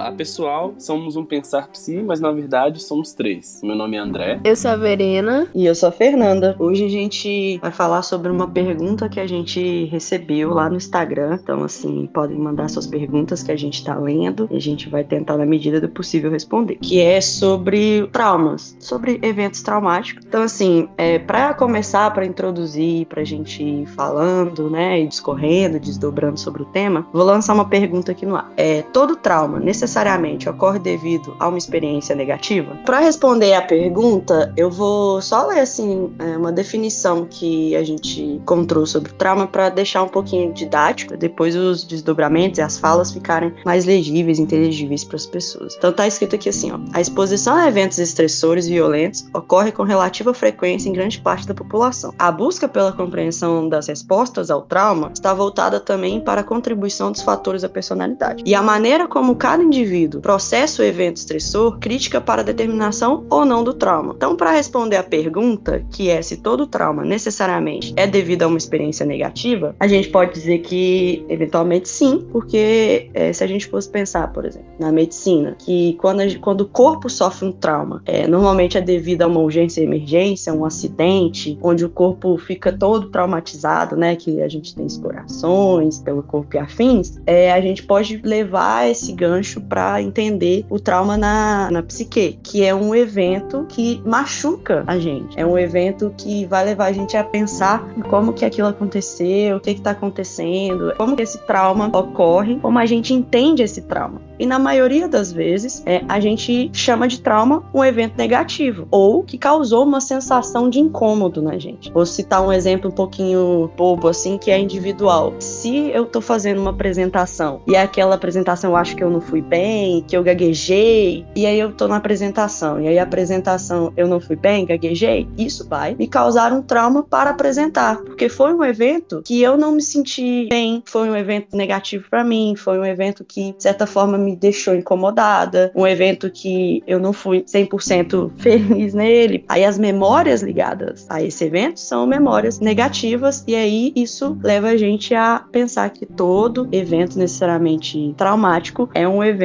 Olá, pessoal. Somos um Pensar Psi, mas na verdade somos três. Meu nome é André. Eu sou a Verena. E eu sou a Fernanda. Hoje a gente vai falar sobre uma pergunta que a gente recebeu lá no Instagram. Então, assim, podem mandar suas perguntas que a gente tá lendo e a gente vai tentar, na medida do possível, responder. Que é sobre traumas, sobre eventos traumáticos. Então, assim, é, para começar, para introduzir, pra gente ir falando, né, e discorrendo, desdobrando sobre o tema, vou lançar uma pergunta aqui no ar. É, todo trauma necessariamente ocorre devido a uma experiência negativa? Para responder a pergunta, eu vou só ler assim é, uma definição que a gente encontrou sobre o trauma para deixar um pouquinho didático, depois os desdobramentos e as falas ficarem mais legíveis, inteligíveis para as pessoas. Então tá escrito aqui assim, ó: a exposição a eventos estressores violentos ocorre com relativa frequência em grande parte da população. A busca pela compreensão das respostas ao trauma está voltada também para a contribuição dos fatores da personalidade. E a maneira como cada indivíduo processa o evento estressor crítica para a determinação ou não do trauma. Então, para responder a pergunta, que é se todo trauma necessariamente é devido a uma experiência negativa, a gente pode dizer que eventualmente sim, porque é, se a gente fosse pensar, por exemplo, na medicina, que quando, a, quando o corpo sofre um trauma, é, normalmente é devido a uma urgência e emergência, um acidente, onde o corpo fica todo traumatizado, né? Que a gente tem escorações pelo corpo e afins, é, a gente pode levar esse gancho para entender o trauma na, na psique, que é um evento que machuca a gente. É um evento que vai levar a gente a pensar como que aquilo aconteceu, o que está acontecendo, como que esse trauma ocorre, como a gente entende esse trauma. E na maioria das vezes, é, a gente chama de trauma um evento negativo ou que causou uma sensação de incômodo na gente. Vou citar um exemplo um pouquinho bobo assim, que é individual. Se eu tô fazendo uma apresentação e aquela apresentação eu acho que eu não fui bem, que eu gaguejei, e aí eu tô na apresentação, e aí a apresentação eu não fui bem, gaguejei, isso vai me causar um trauma para apresentar, porque foi um evento que eu não me senti bem, foi um evento negativo para mim, foi um evento que de certa forma me deixou incomodada, um evento que eu não fui 100% feliz nele. Aí as memórias ligadas a esse evento são memórias negativas e aí isso leva a gente a pensar que todo evento necessariamente traumático é um evento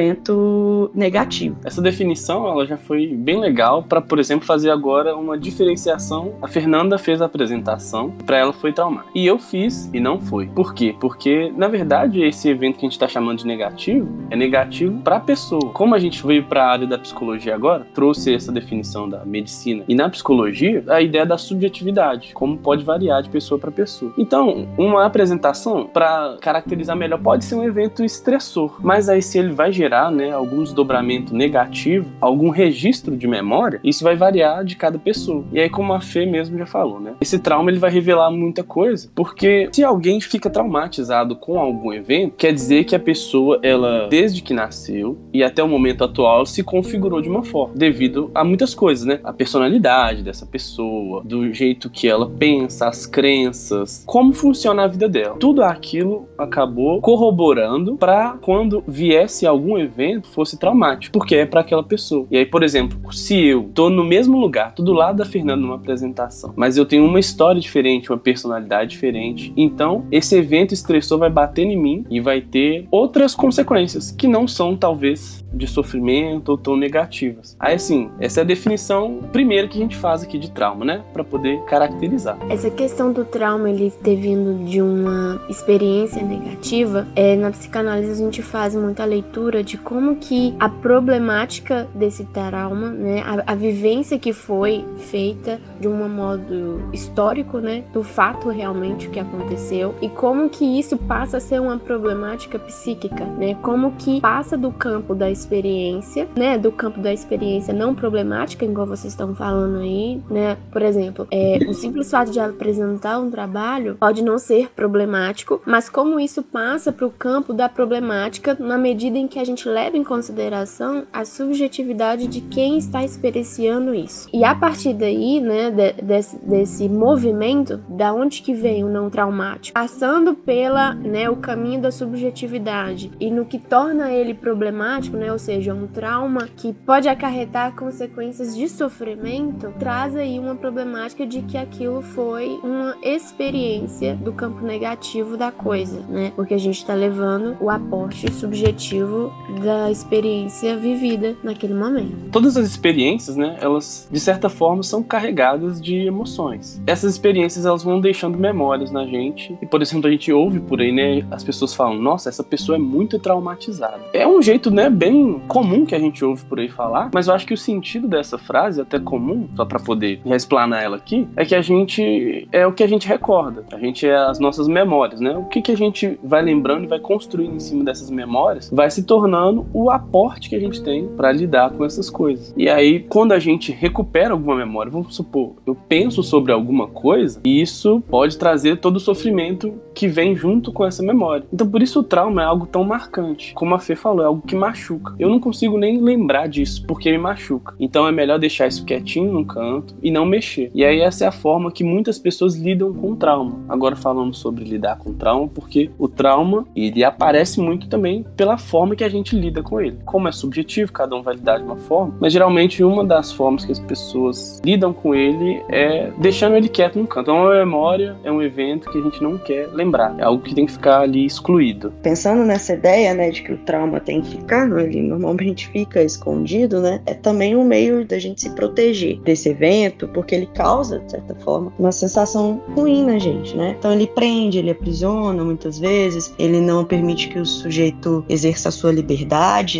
negativo. Essa definição ela já foi bem legal para, por exemplo, fazer agora uma diferenciação. A Fernanda fez a apresentação, para ela foi traumático. E eu fiz e não foi. Por quê? Porque na verdade esse evento que a gente está chamando de negativo é negativo para a pessoa. Como a gente veio para a área da psicologia agora, trouxe essa definição da medicina e na psicologia a ideia da subjetividade, como pode variar de pessoa para pessoa. Então, uma apresentação para caracterizar melhor pode ser um evento estressor, mas aí se ele vai gerar, né, algum desdobramento negativo, algum registro de memória, isso vai variar de cada pessoa. E aí como a Fê mesmo já falou, né? Esse trauma ele vai revelar muita coisa, porque se alguém fica traumatizado com algum evento, quer dizer que a pessoa ela desde que nasceu e até o momento atual se configurou de uma forma, devido a muitas coisas, né? A personalidade dessa pessoa, do jeito que ela pensa, as crenças, como funciona a vida dela. Tudo aquilo acabou corroborando para quando viesse algum evento fosse traumático, porque é para aquela pessoa. E aí, por exemplo, se eu tô no mesmo lugar, tudo lá da Fernanda numa apresentação, mas eu tenho uma história diferente, uma personalidade diferente, então esse evento estressor vai bater em mim e vai ter outras consequências que não são talvez de sofrimento ou tão negativas. Aí assim, essa é a definição primeira que a gente faz aqui de trauma, né, para poder caracterizar. Essa questão do trauma ele ter vindo de uma experiência negativa, é na psicanálise a gente faz muita leitura de como que a problemática desse trauma, né, a, a vivência que foi feita de um modo histórico, né, do fato realmente o que aconteceu e como que isso passa a ser uma problemática psíquica, né, como que passa do campo da experiência, né, do campo da experiência não problemática, igual vocês estão falando aí, né, por exemplo, é, o simples fato de apresentar um trabalho pode não ser problemático, mas como isso passa para o campo da problemática na medida em que a gente leva em consideração a subjetividade de quem está experienciando isso. E a partir daí, né, de, desse, desse movimento, da onde que vem o não traumático, passando pela, né, o caminho da subjetividade e no que torna ele problemático, né? Ou seja, um trauma que pode acarretar consequências de sofrimento, traz aí uma problemática de que aquilo foi uma experiência do campo negativo da coisa, né? Porque a gente está levando o aporte subjetivo da experiência vivida naquele momento. Todas as experiências, né, elas de certa forma são carregadas de emoções. Essas experiências elas vão deixando memórias na gente e por exemplo a gente ouve por aí, né, as pessoas falam: "Nossa, essa pessoa é muito traumatizada". É um jeito, né, bem comum que a gente ouve por aí falar, mas eu acho que o sentido dessa frase, até comum, só para poder explanar ela aqui, é que a gente é o que a gente recorda. A gente é as nossas memórias, né? O que que a gente vai lembrando e vai construindo em cima dessas memórias, vai se tornando o aporte que a gente tem para lidar com essas coisas. E aí, quando a gente recupera alguma memória, vamos supor, eu penso sobre alguma coisa, isso pode trazer todo o sofrimento que vem junto com essa memória. Então, por isso o trauma é algo tão marcante. Como a Fê falou, é algo que machuca. Eu não consigo nem lembrar disso porque me machuca. Então, é melhor deixar isso quietinho num canto e não mexer. E aí, essa é a forma que muitas pessoas lidam com o trauma. Agora, falando sobre lidar com o trauma, porque o trauma ele aparece muito também pela forma que a gente lida com ele. Como é subjetivo, cada um vai lidar de uma forma, mas geralmente uma das formas que as pessoas lidam com ele é deixando ele quieto num canto. É uma memória, é um evento que a gente não quer lembrar. É algo que tem que ficar ali excluído. Pensando nessa ideia, né, de que o trauma tem que ficar, ele normalmente fica escondido, né? É também um meio da gente se proteger desse evento, porque ele causa, de certa forma, uma sensação ruim na gente, né? Então ele prende, ele aprisiona muitas vezes, ele não permite que o sujeito exerça a sua liberdade,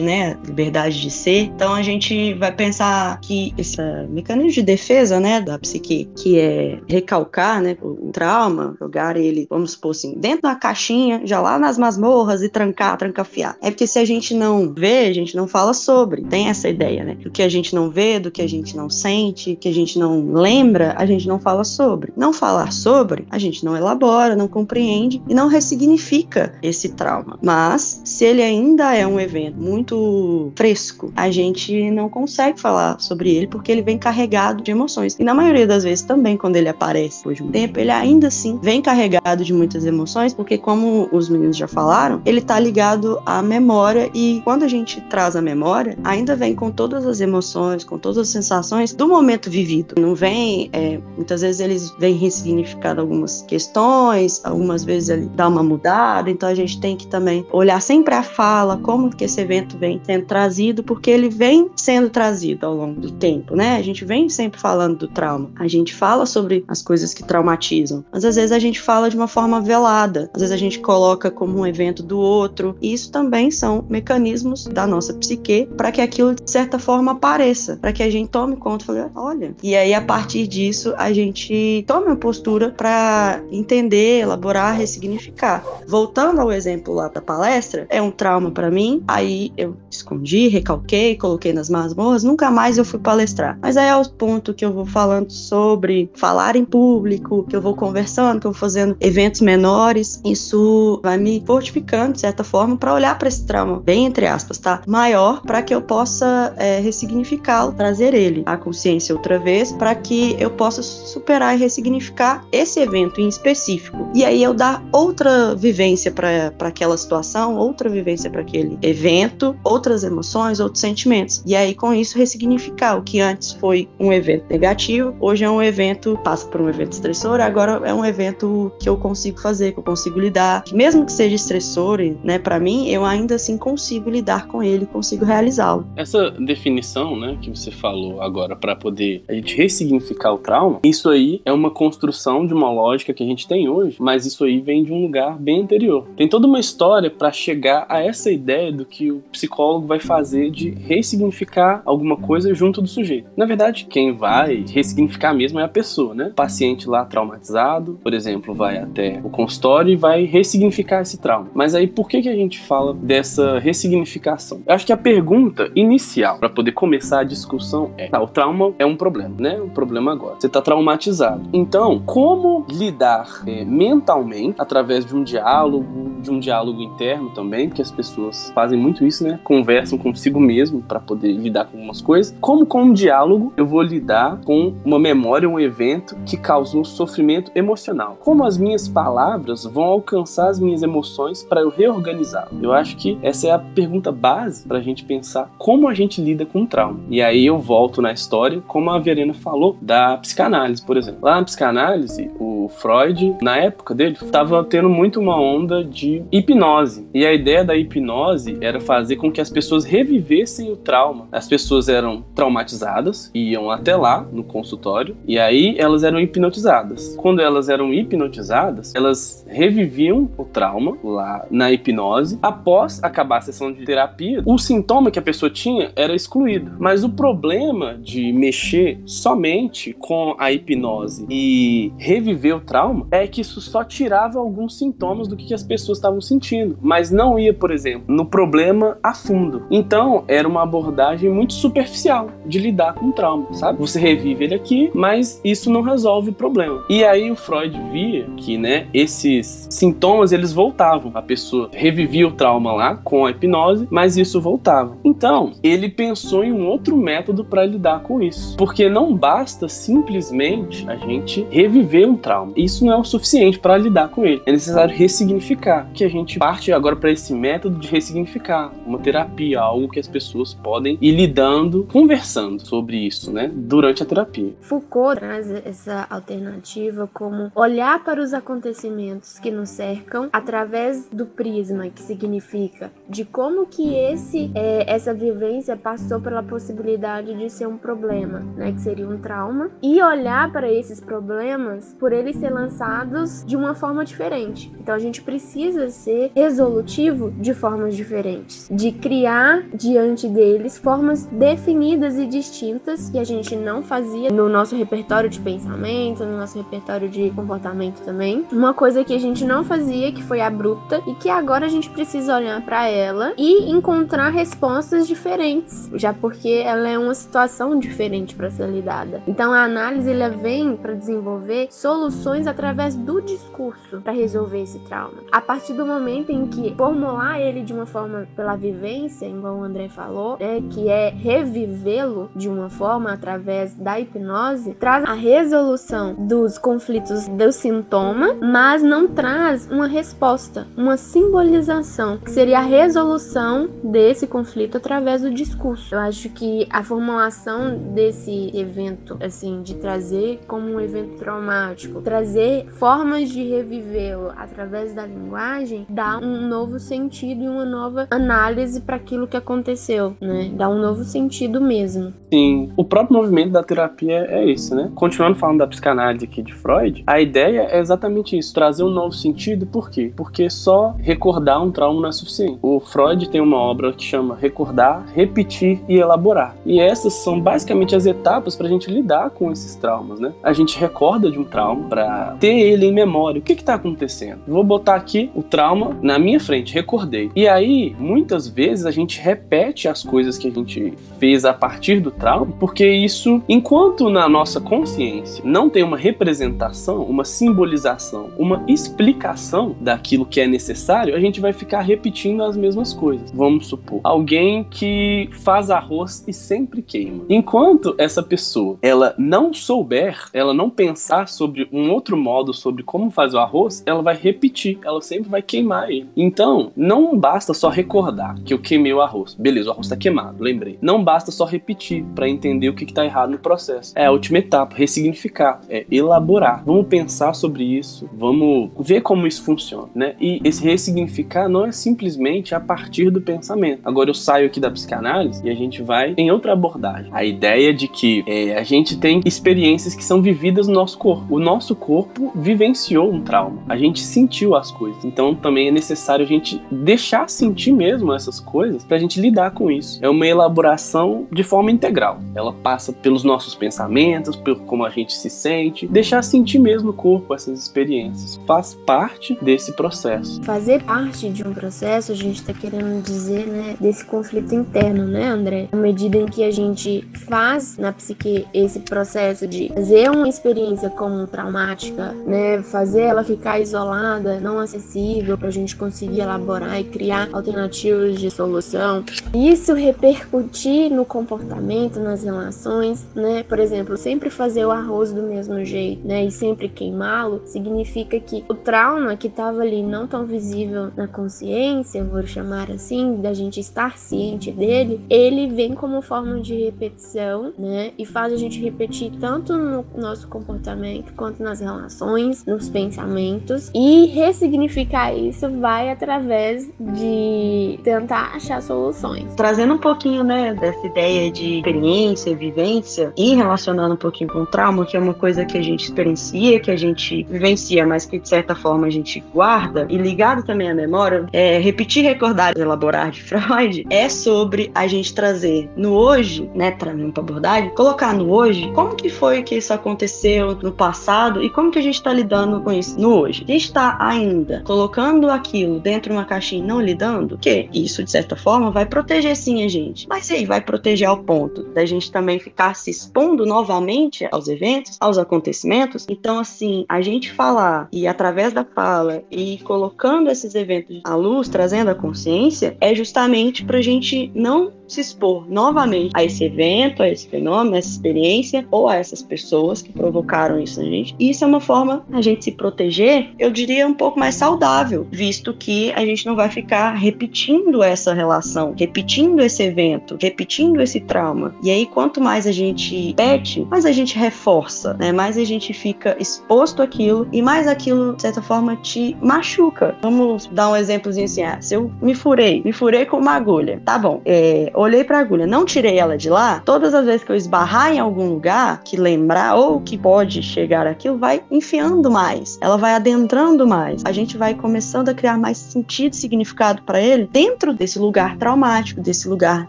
né? Liberdade de ser. Então a gente vai pensar que esse mecanismo de defesa, né, da psique, que é recalcar, né, o trauma, jogar ele, vamos supor assim, dentro da caixinha, já lá nas masmorras e trancar, trancafiar. É porque se a gente não vê, a gente não fala sobre. Tem essa ideia, né? Do que a gente não vê, do que a gente não sente, que a gente não lembra, a gente não fala sobre. Não falar sobre, a gente não elabora, não compreende e não ressignifica esse trauma. Mas, se ele ainda é um evento muito fresco, a gente não consegue falar sobre ele porque ele vem carregado de emoções. E na maioria das vezes também, quando ele aparece depois de um tempo, ele ainda assim vem carregado de muitas emoções, porque como os meninos já falaram, ele tá ligado à memória e quando a gente traz a memória, ainda vem com todas as emoções, com todas as sensações do momento vivido. Não vem, é, muitas vezes eles vêm ressignificando algumas questões, algumas vezes ele dá uma mudada, então a gente tem que também olhar sempre a fala, como que esse evento vem sendo trazido, porque ele vem sendo trazido ao longo do tempo, né? A gente vem sempre falando do trauma. A gente fala sobre as coisas que traumatizam, mas às vezes a gente fala de uma forma velada. Às vezes a gente coloca como um evento do outro. E isso também são mecanismos da nossa psique para que aquilo de certa forma apareça, para que a gente tome conta e fale, olha. E aí a partir disso a gente tome uma postura para entender, elaborar, ressignificar. Voltando ao exemplo lá da palestra, é um trauma para mim. Aí eu escondi, recalquei, coloquei nas masmorras, nunca mais eu fui palestrar. Mas aí é o ponto que eu vou falando sobre falar em público, que eu vou conversando, que eu vou fazendo eventos menores isso vai me fortificando, de certa forma, para olhar para esse trauma, bem entre aspas, tá? Maior, para que eu possa é, ressignificá-lo, trazer ele à consciência outra vez, para que eu possa superar e ressignificar esse evento em específico. E aí eu dar outra vivência para aquela situação, outra vivência para aquele evento, outras emoções, outros sentimentos. E aí, com isso, ressignificar o que antes foi um evento negativo, hoje é um evento, passa por um evento estressor, agora é um evento que eu consigo fazer, que eu consigo lidar, que mesmo que seja estressor, né, para mim, eu ainda assim consigo lidar com ele, consigo realizá-lo. Essa definição, né, que você falou agora para poder a gente ressignificar o trauma, isso aí é uma construção de uma lógica que a gente tem hoje, mas isso aí vem de um lugar bem anterior. Tem toda uma história para chegar a essa ideia do que o psicólogo vai fazer de ressignificar alguma coisa junto do sujeito. Na verdade, quem vai ressignificar mesmo é a pessoa, né? O paciente lá traumatizado, por exemplo, vai até o consultório e vai ressignificar esse trauma. Mas aí por que, que a gente fala dessa ressignificação? Eu acho que a pergunta inicial para poder começar a discussão é: tá, o trauma é um problema, né? Um problema agora. Você está traumatizado. Então, como lidar é, mentalmente através de um diálogo, de um diálogo interno também, porque as pessoas fazem muito isso, né? Conversam consigo mesmo para poder lidar com algumas coisas. Como com um diálogo eu vou lidar com uma memória, um evento que causou sofrimento emocional? Como as minhas palavras vão alcançar as minhas emoções para eu reorganizar. Eu acho que essa é a pergunta base para a gente pensar como a gente lida com trauma. E aí eu volto na história, como a Verena falou, da psicanálise, por exemplo. Lá na psicanálise, o Freud, na época dele, estava tendo muito uma onda de hipnose. E a ideia da hipnose era fazer com que as pessoas revivessem o trauma. As pessoas eram traumatizadas, iam até lá no consultório e aí elas eram hipnotizadas. Quando elas eram hipnotizadas, elas reviviam o trauma lá na hipnose. Após acabar a sessão de terapia, o sintoma que a pessoa tinha era excluído. Mas o problema de mexer somente com a hipnose e reviver o trauma é que isso só tirava alguns sintomas do que as pessoas estavam sentindo, mas não ia, por exemplo, no problema a fundo. Então, era uma abordagem muito superficial de lidar com o trauma, sabe? Você revive ele aqui, mas isso não resolve o problema. E aí o Freud via que, né, esses sintomas eles voltavam. A pessoa revivia o trauma lá com a hipnose, mas isso voltava. Então, ele pensou em um outro método para lidar com isso. Porque não basta simplesmente a gente reviver um trauma. Isso não é o suficiente para lidar com ele. É necessário ressignificar. Que a gente parte agora para esse método de ressignificar, uma terapia, algo que as pessoas podem ir lidando, conversando sobre isso, né, durante a terapia. Foucault traz essa alternativa como olhar para os acontecimentos que nos cercam através do prisma, que significa de como que esse é, essa vivência passou pela possibilidade de ser um problema, né, que seria um trauma, e olhar para esses problemas por eles ser lançados de uma forma diferente. Então a gente precisa ser resolutivo de formas diferentes, de criar diante deles formas definidas e distintas que a gente não fazia no nosso repertório de pensamento, no nosso repertório de comportamento também. Uma coisa que a gente não fazia, que foi abrupta e que agora a gente precisa olhar para ela e encontrar respostas diferentes, já porque ela é uma situação diferente para ser lidada. Então a análise ela vem para desenvolver soluções através do discurso para resolver esse trauma. A partir do momento em que formular ele de uma forma pela vivência, igual o André falou, né, que é revivê-lo de uma forma através da hipnose, traz a resolução dos conflitos do sintoma, mas não traz uma resposta, uma simbolização, que seria a resolução desse conflito através do discurso. Eu acho que a formulação desse evento, assim, de trazer como um evento traumático, trazer formas de revivê-lo através da linguagem, dá um novo sentido e uma nova análise para aquilo que aconteceu, né? Dá um novo sentido mesmo. Sim, o próprio movimento da terapia é esse, né? Continuando falando da psicanálise aqui de Freud, a ideia é exatamente isso, trazer um novo sentido, por quê? Porque só recordar um trauma não é suficiente. O Freud tem uma obra que chama Recordar, Repetir e Elaborar. E essas são basicamente as etapas para a gente lidar com esses traumas, né? A gente recorda de um trauma para ter ele em memória. O que está acontecendo? Vou botar aqui o trauma na minha frente, recordei. E aí, muitas vezes a gente repete as coisas que a gente fez a partir do trauma, porque isso, enquanto na nossa consciência não tem uma representação, uma simbolização, uma explicação daquilo que é necessário, a gente vai ficar repetindo as mesmas coisas. Vamos supor, alguém que faz arroz e sempre queima. Enquanto essa pessoa, ela não souber, ela não pensar sobre um outro modo sobre como fazer o arroz, ela vai repetir, ela sempre vai queimar ele. Então, não basta só recordar que eu queimei o arroz. Beleza, o arroz está queimado, lembrei. Não basta só repetir para entender o que está errado no processo. É a última etapa, ressignificar, é elaborar. Vamos pensar sobre isso, vamos ver como isso funciona, né? E esse ressignificar não é simplesmente a partir do pensamento. Agora eu saio aqui da psicanálise e a gente vai em outra abordagem. A ideia de que é, a gente tem experiências que são vividas no nosso corpo. O nosso corpo vivenciou um trauma. A gente sentiu as coisas. Então também é necessário a gente deixar sentir mesmo essas coisas para a gente lidar com isso. É uma elaboração de forma integral. Ela passa pelos nossos pensamentos, por como a gente se sente, deixar sentir mesmo o corpo essas experiências. Faz parte desse processo. Fazer parte de um processo, a gente está querendo dizer, né, desse conflito interno, né, André? À medida em que a gente faz na psique esse processo de fazer uma experiência como traumática, né, fazer ela ficar isolada, não acessível para a gente conseguir elaborar e criar alternativas de solução. Isso repercutir no comportamento, nas relações, né? Por exemplo, sempre fazer o arroz do mesmo jeito, né, e sempre queimá-lo, significa que o trauma que estava ali não tão visível na consciência, vou chamar assim, da gente estar ciente dele, ele vem como forma de repetição, né? E faz a gente repetir tanto no nosso comportamento quanto nas relações, nos pensamentos e ressignificar isso vai através de tentar achar soluções. Trazendo um pouquinho, né, dessa ideia de experiência, vivência e relacionando um pouquinho com trauma, que é uma coisa que a gente experiencia, que a gente vivencia, mas que de certa forma a gente guarda, e ligado também à memória, é, repetir, recordar, elaborar de Freud, é sobre a gente trazer no hoje, né, trazendo para abordagem, colocar no hoje como que foi que isso aconteceu no passado e como que a gente está lidando com isso no hoje. A gente está ainda colocando aquilo dentro de uma caixinha e não lidando, que isso de certa forma vai proteger sim a gente, mas aí vai proteger ao ponto da gente também ficar se expondo novamente aos eventos, aos acontecimentos. Então, assim, a gente falar e através da fala e colocando esses eventos à luz, trazendo a consciência, é justamente para a gente não se expor novamente a esse evento, a esse fenômeno, a essa experiência ou a essas pessoas que provocaram isso na gente. E isso é uma forma a gente se proteger, eu diria um pouco mais saudável, visto que a gente não vai ficar repetindo essa relação, repetindo esse evento, repetindo esse trauma. E aí quanto mais a gente repete, mais a gente reforça, né? Mais a gente fica exposto àquilo e mais aquilo de certa forma te machuca. Vamos dar um exemplozinho assim, ah, se eu me furei, me furei com uma agulha, tá bom? É, olhei para a agulha, não tirei ela de lá, todas as vezes que eu esbarrar em algum lugar que lembrar ou que pode chegar aquilo, vai enfiando mais, ela vai adentrando mais. A gente vai começando a criar mais sentido e significado para ele dentro desse lugar traumático, desse lugar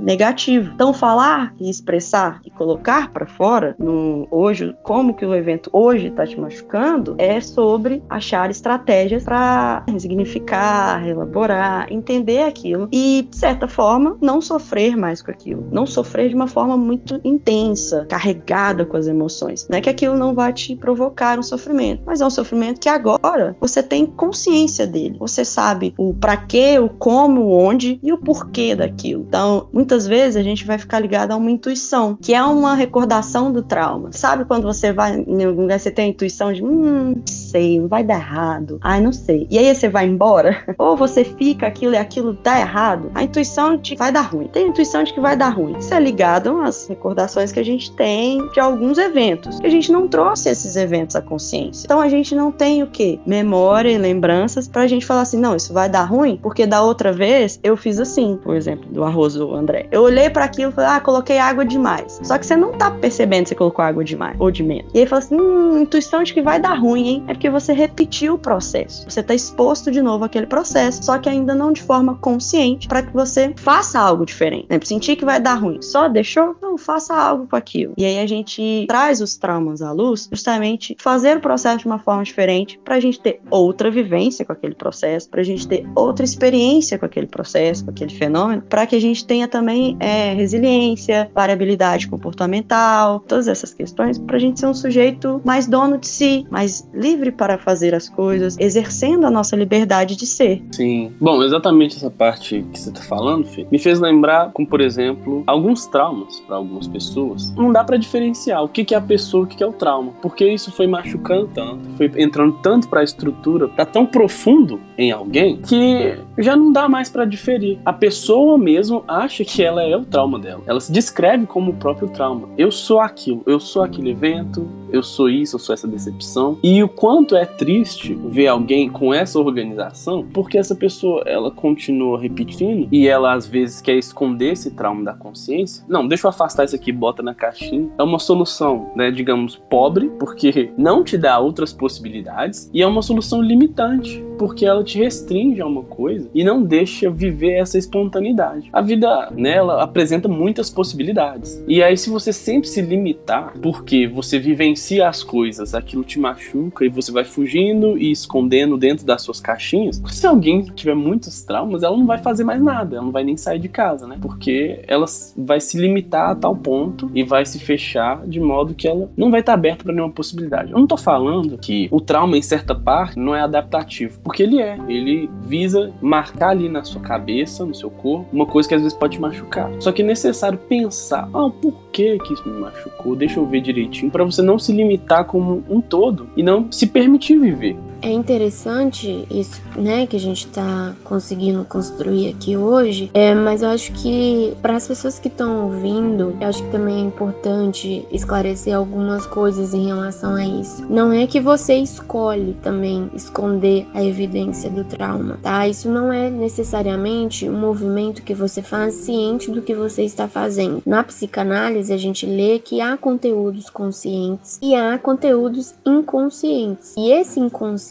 negativo. Então, falar e expressar e colocar para fora no hoje, como que o evento hoje está te machucando, é sobre achar estratégias para resignificar, elaborar, entender aquilo e, de certa forma, não sofrer mais com aquilo. Não sofrer de uma forma muito intensa, carregada com as emoções. Não é que aquilo não vai te provocar um sofrimento, mas é um sofrimento que agora você tem consciência dele. Você sabe o para quê, o como, o onde e o porquê daquilo. Então, muitas vezes a gente vai ficar ligado a uma intuição, que é uma recordação do trauma. Sabe quando você vai em algum lugar, você tem a intuição de, hum, não sei, vai dar errado. Ai, não sei. E aí você vai embora, ou você fica aquilo e aquilo dá errado. A intuição te vai dar ruim. Tem intuição intuição de que vai dar ruim. Isso é ligado às recordações que a gente tem de alguns eventos, que a gente não trouxe esses eventos à consciência. Então a gente não tem o que? Memória e lembranças para a gente falar assim, não, isso vai dar ruim, porque da outra vez eu fiz assim, por exemplo, do arroz do André. Eu olhei para aquilo e falei, ah, coloquei água demais. Só que você não tá percebendo se você colocou água demais ou de menos. E aí fala assim, hum, intuição de que vai dar ruim, hein? É porque você repetiu o processo. Você tá exposto de novo àquele processo, só que ainda não de forma consciente para que você faça algo diferente. Sentir que vai dar ruim, só deixou? Não, faça algo com aquilo. E aí a gente traz os traumas à luz, justamente fazer o processo de uma forma diferente para a gente ter outra vivência com aquele processo, para a gente ter outra experiência com aquele processo, com aquele fenômeno, para que a gente tenha também é, resiliência, variabilidade comportamental, todas essas questões, para a gente ser um sujeito mais dono de si, mais livre para fazer as coisas, exercendo a nossa liberdade de ser. Sim. Bom, exatamente essa parte que você está falando, Fê, me fez lembrar, com por exemplo, alguns traumas para algumas pessoas, não dá para diferenciar o que, que é a pessoa, o que, que é o trauma, porque isso foi machucando tanto, foi entrando tanto para a estrutura, tá tão profundo em alguém que já não dá mais para diferir. A pessoa mesmo acha que ela é o trauma dela. Ela se descreve como o próprio trauma. Eu sou aquilo, eu sou aquele evento, eu sou isso, eu sou essa decepção. E o quanto é triste ver alguém com essa organização, porque essa pessoa ela continua repetindo e ela às vezes quer esconder esse trauma da consciência. Não, deixa eu afastar isso aqui, bota na caixinha. É uma solução, né, digamos, pobre, porque não te dá outras possibilidades e é uma solução limitante, porque ela te restringe a uma coisa e não deixa viver essa espontaneidade. A vida, né, apresenta muitas possibilidades. E aí se você sempre se limitar, porque você vivencia as coisas, aquilo te machuca e você vai fugindo e escondendo dentro das suas caixinhas. Se alguém tiver muitos traumas, ela não vai fazer mais nada, ela não vai nem sair de casa, né? Porque ela vai se limitar a tal ponto e vai se fechar de modo que ela não vai estar aberta para nenhuma possibilidade. Eu não tô falando que o trauma em certa parte não é adaptativo, porque ele é. Ele visa marcar ali na sua cabeça, no seu corpo, uma coisa que às vezes pode te machucar. Só que é necessário pensar, ah, por que que isso me machucou? Deixa eu ver direitinho para você não se limitar como um todo e não se permitir viver. É interessante isso, né, que a gente está conseguindo construir aqui hoje, é, mas eu acho que para as pessoas que estão ouvindo, eu acho que também é importante esclarecer algumas coisas em relação a isso. Não é que você escolhe também esconder a evidência do trauma, tá? Isso não é necessariamente um movimento que você faz ciente do que você está fazendo. Na psicanálise, a gente lê que há conteúdos conscientes e há conteúdos inconscientes. E esse inconsciente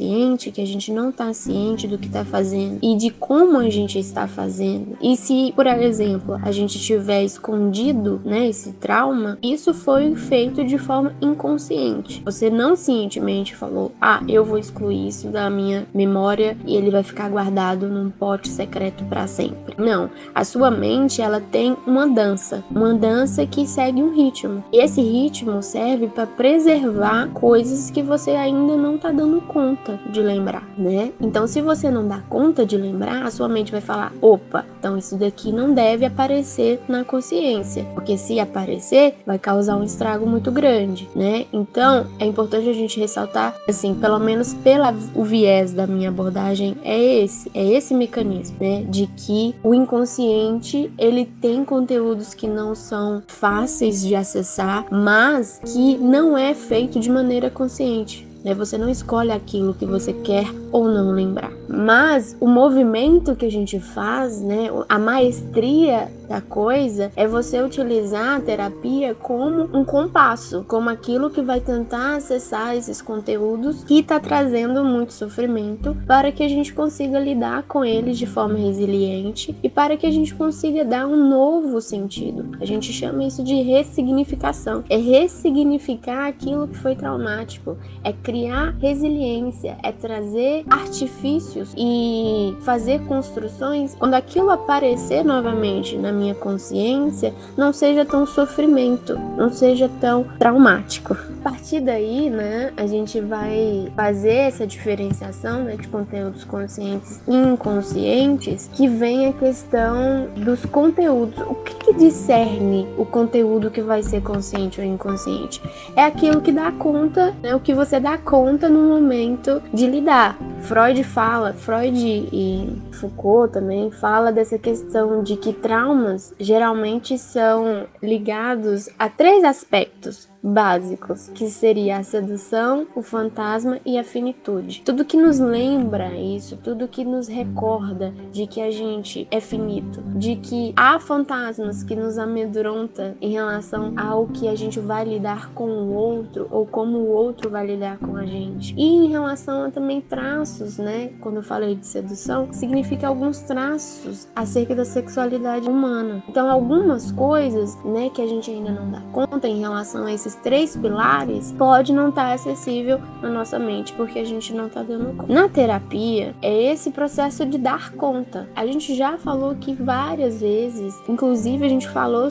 que a gente não está ciente do que está fazendo e de como a gente está fazendo. E se, por exemplo, a gente tiver escondido, né, esse trauma, isso foi feito de forma inconsciente. Você não cientemente falou: "Ah, eu vou excluir isso da minha memória e ele vai ficar guardado num pote secreto para sempre". Não, a sua mente ela tem uma dança, uma dança que segue um ritmo. E esse ritmo serve para preservar coisas que você ainda não tá dando conta de lembrar, né? Então, se você não dá conta de lembrar, a sua mente vai falar: opa, então isso daqui não deve aparecer na consciência, porque se aparecer, vai causar um estrago muito grande, né? Então, é importante a gente ressaltar, assim, pelo menos pelo o viés da minha abordagem, é esse, é esse mecanismo, né? De que o inconsciente ele tem conteúdos que não são fáceis de acessar, mas que não é feito de maneira consciente. Né? Você não escolhe aquilo que você quer ou não lembrar. Mas o movimento que a gente faz, né, a maestria da coisa é você utilizar a terapia como um compasso, como aquilo que vai tentar acessar esses conteúdos que está trazendo muito sofrimento para que a gente consiga lidar com eles de forma resiliente e para que a gente consiga dar um novo sentido. A gente chama isso de ressignificação. É ressignificar aquilo que foi traumático, é criar resiliência, é trazer artifícios e fazer construções quando aquilo aparecer novamente na minha consciência, não seja tão sofrimento, não seja tão traumático. Partir daí, né, a gente vai fazer essa diferenciação né, de conteúdos conscientes e inconscientes, que vem a questão dos conteúdos. O que, que discerne o conteúdo que vai ser consciente ou inconsciente? É aquilo que dá conta, né, o que você dá conta no momento de lidar. Freud fala, Freud e Foucault também fala dessa questão de que traumas geralmente são ligados a três aspectos básicos, que seria a sedução, o fantasma e a finitude. Tudo que nos lembra isso, tudo que nos recorda de que a gente é finito, de que há fantasmas que nos amedronta em relação ao que a gente vai lidar com o outro ou como o outro vai lidar com a gente. E em relação a também traços, né? Quando eu falei de sedução, significa alguns traços acerca da sexualidade humana. Então, algumas coisas, né, que a gente ainda não dá conta em relação a esses três pilares pode não estar tá acessível na nossa mente porque a gente não está dando conta. Na terapia, é esse processo de dar conta. A gente já falou aqui várias vezes, inclusive a gente falou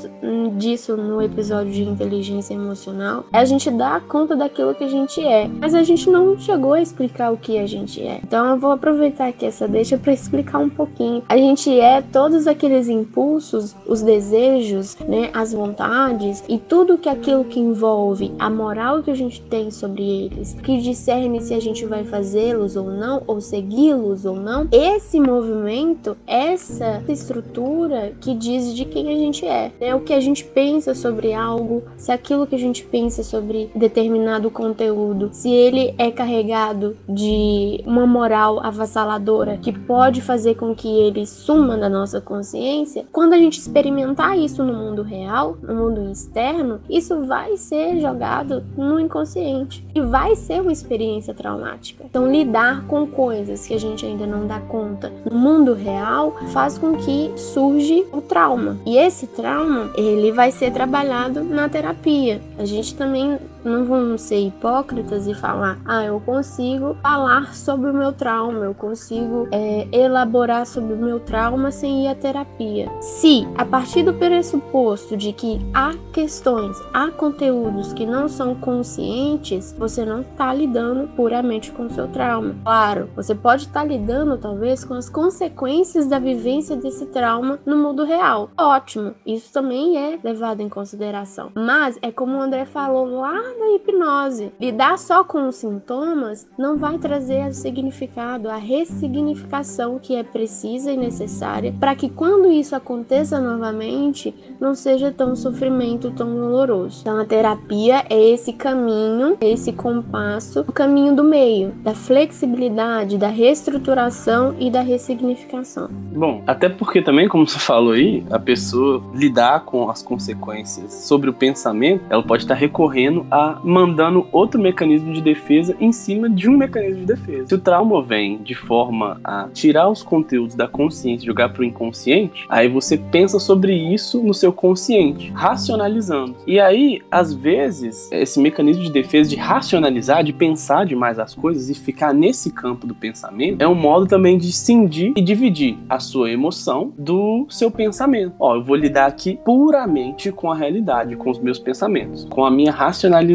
disso no episódio de inteligência emocional, é a gente dar conta daquilo que a gente é, mas a gente não chegou a explicar o que a gente é. Então eu vou aproveitar aqui essa deixa para explicar um pouquinho. A gente é todos aqueles impulsos, os desejos, né, as vontades e tudo que aquilo que envolve envolve a moral que a gente tem sobre eles, que discerne se a gente vai fazê-los ou não, ou segui-los ou não, esse movimento, essa estrutura que diz de quem a gente é, né? o que a gente pensa sobre algo, se aquilo que a gente pensa sobre determinado conteúdo, se ele é carregado de uma moral avassaladora que pode fazer com que ele suma da nossa consciência, quando a gente experimentar isso no mundo real, no mundo externo, isso vai ser ser jogado no inconsciente e vai ser uma experiência traumática. Então, lidar com coisas que a gente ainda não dá conta no mundo real faz com que surge o trauma. E esse trauma, ele vai ser trabalhado na terapia. A gente também não vamos ser hipócritas e falar, ah, eu consigo falar sobre o meu trauma, eu consigo é, elaborar sobre o meu trauma sem ir à terapia. Se, a partir do pressuposto de que há questões, há conteúdos que não são conscientes, você não está lidando puramente com o seu trauma. Claro, você pode estar tá lidando talvez com as consequências da vivência desse trauma no mundo real. Ótimo, isso também é levado em consideração. Mas é como o André falou lá da hipnose. Lidar só com os sintomas não vai trazer o significado, a ressignificação que é precisa e necessária para que quando isso aconteça novamente, não seja tão sofrimento, tão doloroso. Então a terapia é esse caminho, esse compasso, o caminho do meio, da flexibilidade, da reestruturação e da ressignificação. Bom, até porque também, como você falou aí, a pessoa lidar com as consequências sobre o pensamento, ela pode estar recorrendo a mandando outro mecanismo de defesa em cima de um mecanismo de defesa. Se o trauma vem de forma a tirar os conteúdos da consciência e jogar para o inconsciente, aí você pensa sobre isso no seu consciente, racionalizando. E aí, às vezes, esse mecanismo de defesa de racionalizar, de pensar demais as coisas e ficar nesse campo do pensamento, é um modo também de cindir e dividir a sua emoção do seu pensamento. Ó, eu vou lidar aqui puramente com a realidade, com os meus pensamentos, com a minha racionalização.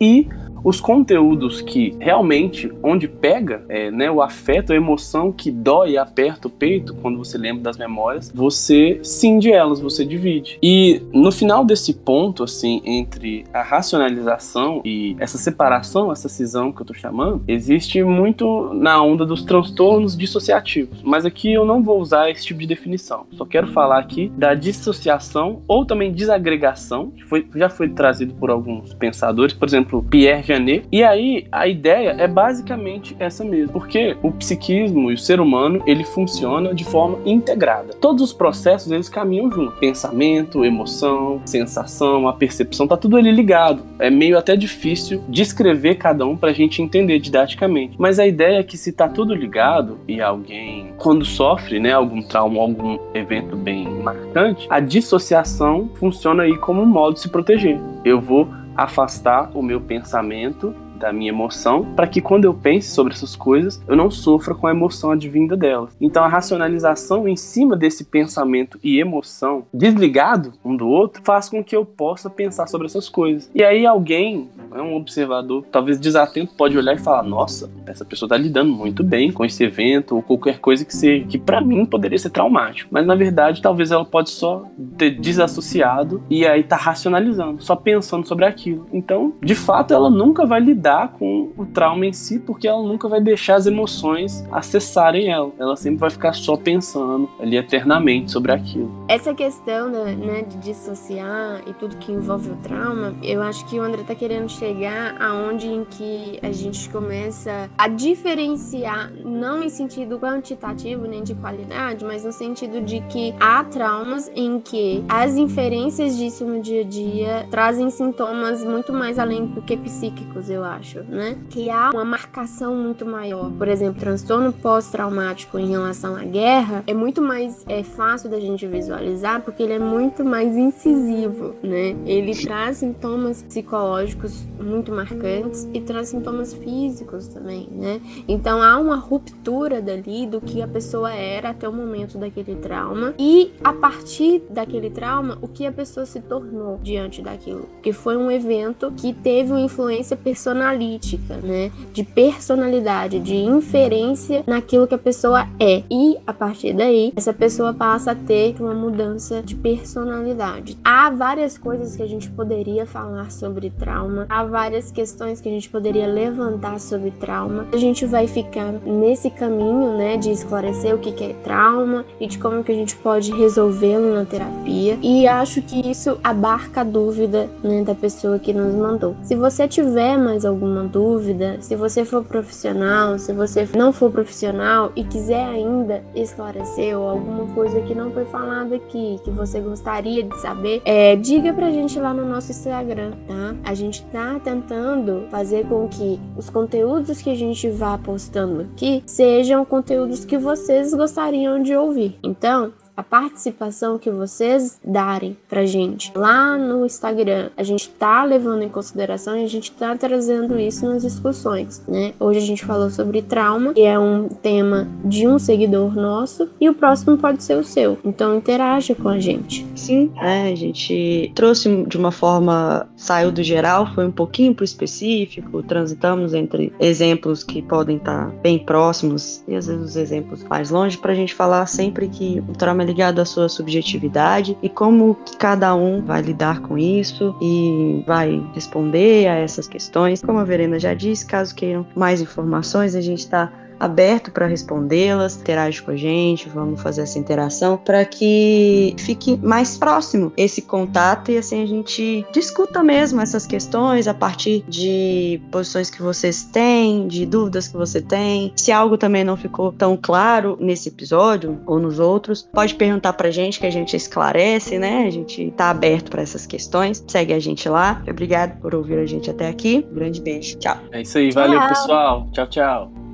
E os conteúdos que realmente, onde pega é, né, o afeto, a emoção que dói aperta o peito quando você lembra das memórias, você cinde elas, você divide. E no final desse ponto, assim, entre a racionalização e essa separação, essa cisão que eu tô chamando, existe muito na onda dos transtornos dissociativos. Mas aqui eu não vou usar esse tipo de definição. Só quero falar aqui da dissociação ou também desagregação, que foi, já foi trazido por alguns pensadores, por exemplo, Pierre E aí a ideia é basicamente essa mesmo, porque o psiquismo e o ser humano ele funciona de forma integrada. Todos os processos eles caminham junto. Pensamento, emoção, sensação, a percepção, tá tudo ali ligado. É meio até difícil descrever cada um para a gente entender didaticamente. Mas a ideia é que se tá tudo ligado e alguém quando sofre, né, algum trauma, algum evento bem marcante, a dissociação funciona aí como um modo de se proteger. Eu vou afastar o meu pensamento da minha emoção, para que quando eu pense sobre essas coisas, eu não sofra com a emoção advinda delas. Então a racionalização em cima desse pensamento e emoção desligado um do outro faz com que eu possa pensar sobre essas coisas. E aí alguém, né, um observador, talvez desatento, pode olhar e falar: "Nossa, essa pessoa está lidando muito bem com esse evento ou qualquer coisa que seja que para mim poderia ser traumático". Mas na verdade, talvez ela pode só ter desassociado e aí tá racionalizando, só pensando sobre aquilo. Então, de fato, ela nunca vai lidar lidar com o trauma em si, porque ela nunca vai deixar as emoções acessarem ela. Ela sempre vai ficar só pensando ali eternamente sobre aquilo. Essa questão né, né, de dissociar e tudo que envolve o trauma, eu acho que o André tá querendo chegar aonde em que a gente começa a diferenciar, não em sentido quantitativo nem de qualidade, mas no sentido de que há traumas em que as inferências disso no dia a dia trazem sintomas muito mais além do que psíquicos, eu acho acho, né? Que há uma marcação muito maior. Por exemplo, transtorno pós-traumático em relação à guerra é muito mais é fácil da gente visualizar porque ele é muito mais incisivo, né? Ele traz sintomas psicológicos muito marcantes e traz sintomas físicos também, né? Então há uma ruptura dali do que a pessoa era até o momento daquele trauma e a partir daquele trauma o que a pessoa se tornou diante daquilo, que foi um evento que teve uma influência personal analítica, né? De personalidade, de inferência naquilo que a pessoa é. E a partir daí, essa pessoa passa a ter uma mudança de personalidade. Há várias coisas que a gente poderia falar sobre trauma, há várias questões que a gente poderia levantar sobre trauma. A gente vai ficar nesse caminho, né, de esclarecer o que é trauma e de como que a gente pode resolvê-lo na terapia. E acho que isso abarca a dúvida, né, da pessoa que nos mandou. Se você tiver mais alguma dúvida, se você for profissional, se você não for profissional e quiser ainda esclarecer ou alguma coisa que não foi falada aqui, que você gostaria de saber, é, diga pra gente lá no nosso Instagram, tá? A gente tá tentando fazer com que os conteúdos que a gente vá postando aqui sejam conteúdos que vocês gostariam de ouvir. Então, a participação que vocês darem pra gente lá no Instagram, a gente tá levando em consideração e a gente tá trazendo isso nas discussões, né? Hoje a gente falou sobre trauma, que é um tema de um seguidor nosso, e o próximo pode ser o seu. Então interaja com a gente. Sim, é, a gente trouxe de uma forma, saiu do geral, foi um pouquinho pro específico, transitamos entre exemplos que podem estar tá bem próximos e às vezes os exemplos mais longe, pra gente falar sempre que o trauma ligado à sua subjetividade e como cada um vai lidar com isso e vai responder a essas questões. Como a Verena já disse, caso queiram mais informações, a gente está aberto para respondê-las, interage com a gente, vamos fazer essa interação para que fique mais próximo esse contato e assim a gente discuta mesmo essas questões a partir de posições que vocês têm, de dúvidas que você tem. Se algo também não ficou tão claro nesse episódio ou nos outros, pode perguntar pra gente que a gente esclarece, né? A gente tá aberto para essas questões. Segue a gente lá. Obrigado por ouvir a gente até aqui. Um grande beijo. Tchau. É isso aí, valeu pessoal. Tchau, tchau.